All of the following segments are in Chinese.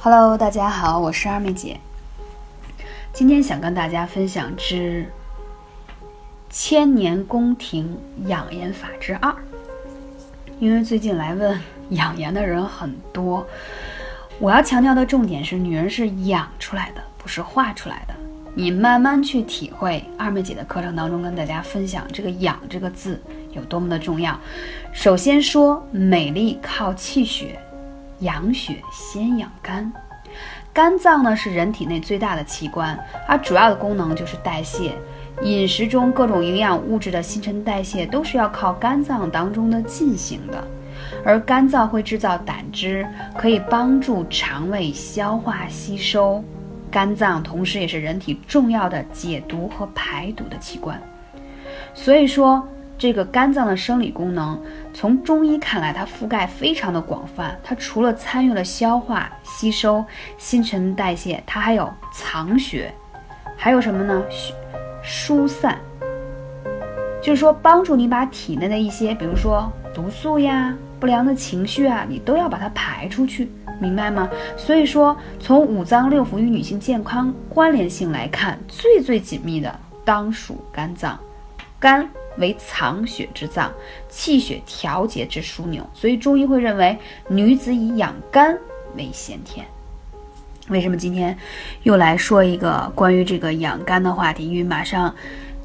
Hello，大家好，我是二妹姐。今天想跟大家分享之千年宫廷养颜法之二。因为最近来问养颜的人很多，我要强调的重点是，女人是养出来的，不是画出来的。你慢慢去体会，二妹姐的课程当中跟大家分享这个“养”这个字有多么的重要。首先说，美丽靠气血，养血先养肝。肝脏呢是人体内最大的器官，它主要的功能就是代谢。饮食中各种营养物质的新陈代谢都是要靠肝脏当中的进行的，而肝脏会制造胆汁，可以帮助肠胃消化吸收。肝脏同时也是人体重要的解毒和排毒的器官，所以说这个肝脏的生理功能，从中医看来，它覆盖非常的广泛。它除了参与了消化、吸收、新陈代谢，它还有藏血，还有什么呢？疏散，就是说帮助你把体内的一些，比如说毒素呀、不良的情绪啊，你都要把它排出去。明白吗？所以说，从五脏六腑与女性健康关联性来看，最最紧密的当属肝脏。肝为藏血之脏，气血调节之枢纽，所以中医会认为女子以养肝为先天。为什么今天又来说一个关于这个养肝的话题？因为马上。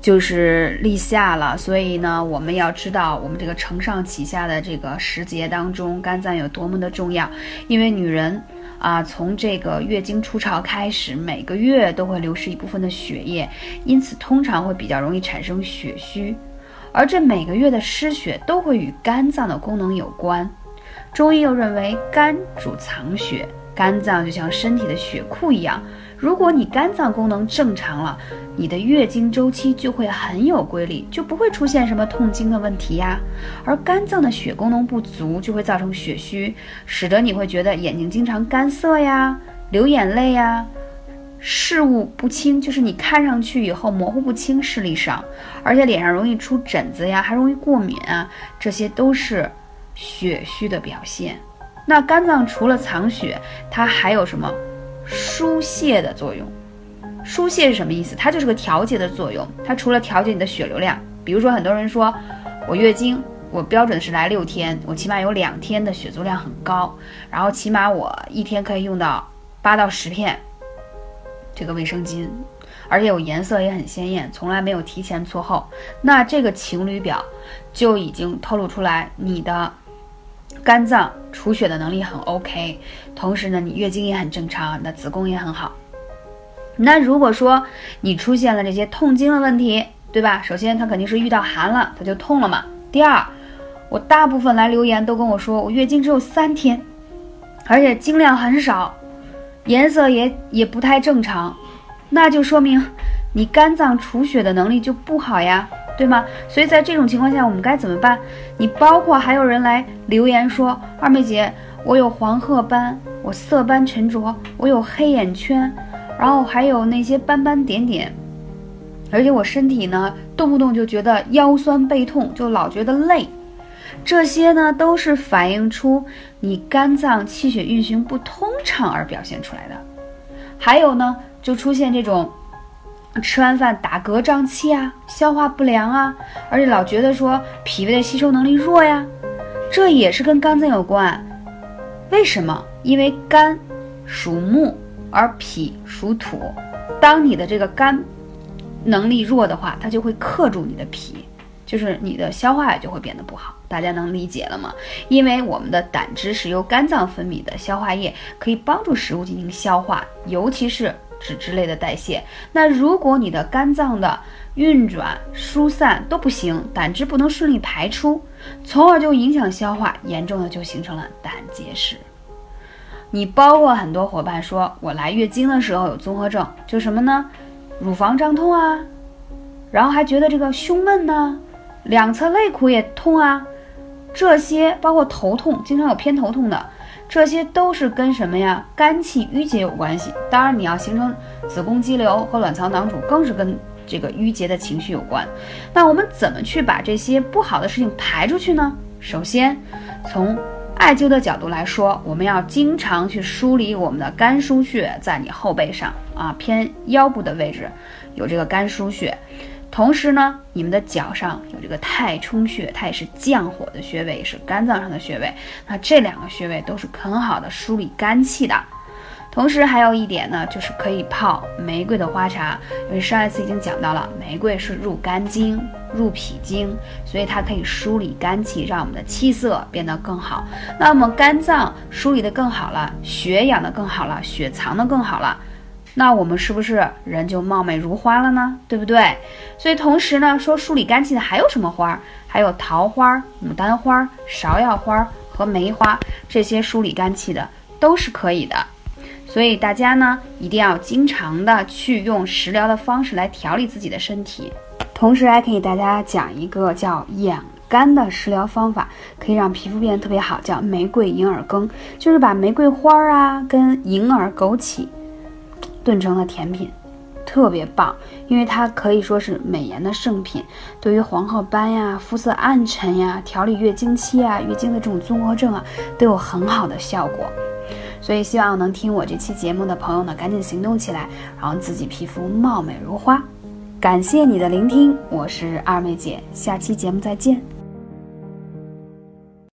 就是立夏了，所以呢，我们要知道我们这个承上启下的这个时节当中，肝脏有多么的重要。因为女人啊，从这个月经初潮开始，每个月都会流失一部分的血液，因此通常会比较容易产生血虚。而这每个月的失血都会与肝脏的功能有关。中医又认为肝主藏血，肝脏就像身体的血库一样。如果你肝脏功能正常了，你的月经周期就会很有规律，就不会出现什么痛经的问题呀。而肝脏的血功能不足，就会造成血虚，使得你会觉得眼睛经常干涩呀、流眼泪呀、视物不清，就是你看上去以后模糊不清视力上，而且脸上容易出疹子呀，还容易过敏啊，这些都是血虚的表现。那肝脏除了藏血，它还有什么？疏泄的作用，疏泄是什么意思？它就是个调节的作用。它除了调节你的血流量，比如说很多人说我月经，我标准是来六天，我起码有两天的血足量很高，然后起码我一天可以用到八到十片这个卫生巾，而且我颜色也很鲜艳，从来没有提前错后。那这个情侣表就已经透露出来你的。肝脏储血的能力很 OK，同时呢，你月经也很正常，你的子宫也很好。那如果说你出现了这些痛经的问题，对吧？首先它肯定是遇到寒了，它就痛了嘛。第二，我大部分来留言都跟我说，我月经只有三天，而且经量很少，颜色也也不太正常，那就说明你肝脏储血的能力就不好呀。对吗？所以在这种情况下，我们该怎么办？你包括还有人来留言说，二妹姐，我有黄褐斑，我色斑沉着，我有黑眼圈，然后还有那些斑斑点点，而且我身体呢，动不动就觉得腰酸背痛，就老觉得累，这些呢都是反映出你肝脏气血运行不通畅而表现出来的。还有呢，就出现这种。吃完饭打嗝胀气啊，消化不良啊，而且老觉得说脾胃的吸收能力弱呀，这也是跟肝脏有关。为什么？因为肝属木，而脾属土。当你的这个肝能力弱的话，它就会克住你的脾，就是你的消化也就会变得不好。大家能理解了吗？因为我们的胆汁是由肝脏分泌的，消化液可以帮助食物进行消化，尤其是。脂质类的代谢，那如果你的肝脏的运转、疏散都不行，胆汁不能顺利排出，从而就影响消化，严重的就形成了胆结石。你包括很多伙伴说，我来月经的时候有综合症，就什么呢？乳房胀痛啊，然后还觉得这个胸闷呢，两侧肋骨也痛啊，这些包括头痛，经常有偏头痛的。这些都是跟什么呀？肝气郁结有关系。当然，你要形成子宫肌瘤和卵巢囊肿，更是跟这个郁结的情绪有关。那我们怎么去把这些不好的事情排出去呢？首先，从艾灸的角度来说，我们要经常去梳理我们的肝腧穴，在你后背上啊，偏腰部的位置有这个肝腧穴。同时呢，你们的脚上有这个太冲穴，它也是降火的穴位，也是肝脏上的穴位。那这两个穴位都是很好的梳理肝气的。同时还有一点呢，就是可以泡玫瑰的花茶，因为上一次已经讲到了，玫瑰是入肝经、入脾经，所以它可以梳理肝气，让我们的气色变得更好。那么肝脏梳理的更好了，血养的更好了，血藏的更好了。那我们是不是人就貌美如花了呢？对不对？所以同时呢，说梳理肝气的还有什么花？还有桃花、牡丹花、芍药花和梅花，这些梳理肝气的都是可以的。所以大家呢，一定要经常的去用食疗的方式来调理自己的身体。同时还可以大家讲一个叫养肝的食疗方法，可以让皮肤变得特别好，叫玫瑰银耳羹，就是把玫瑰花啊跟银耳、枸杞。炖成了甜品，特别棒，因为它可以说是美颜的圣品，对于黄褐斑呀、肤色暗沉呀、调理月经期啊、月经的这种综合症啊，都有很好的效果。所以希望能听我这期节目的朋友呢，赶紧行动起来，让自己皮肤貌美如花。感谢你的聆听，我是二妹姐，下期节目再见。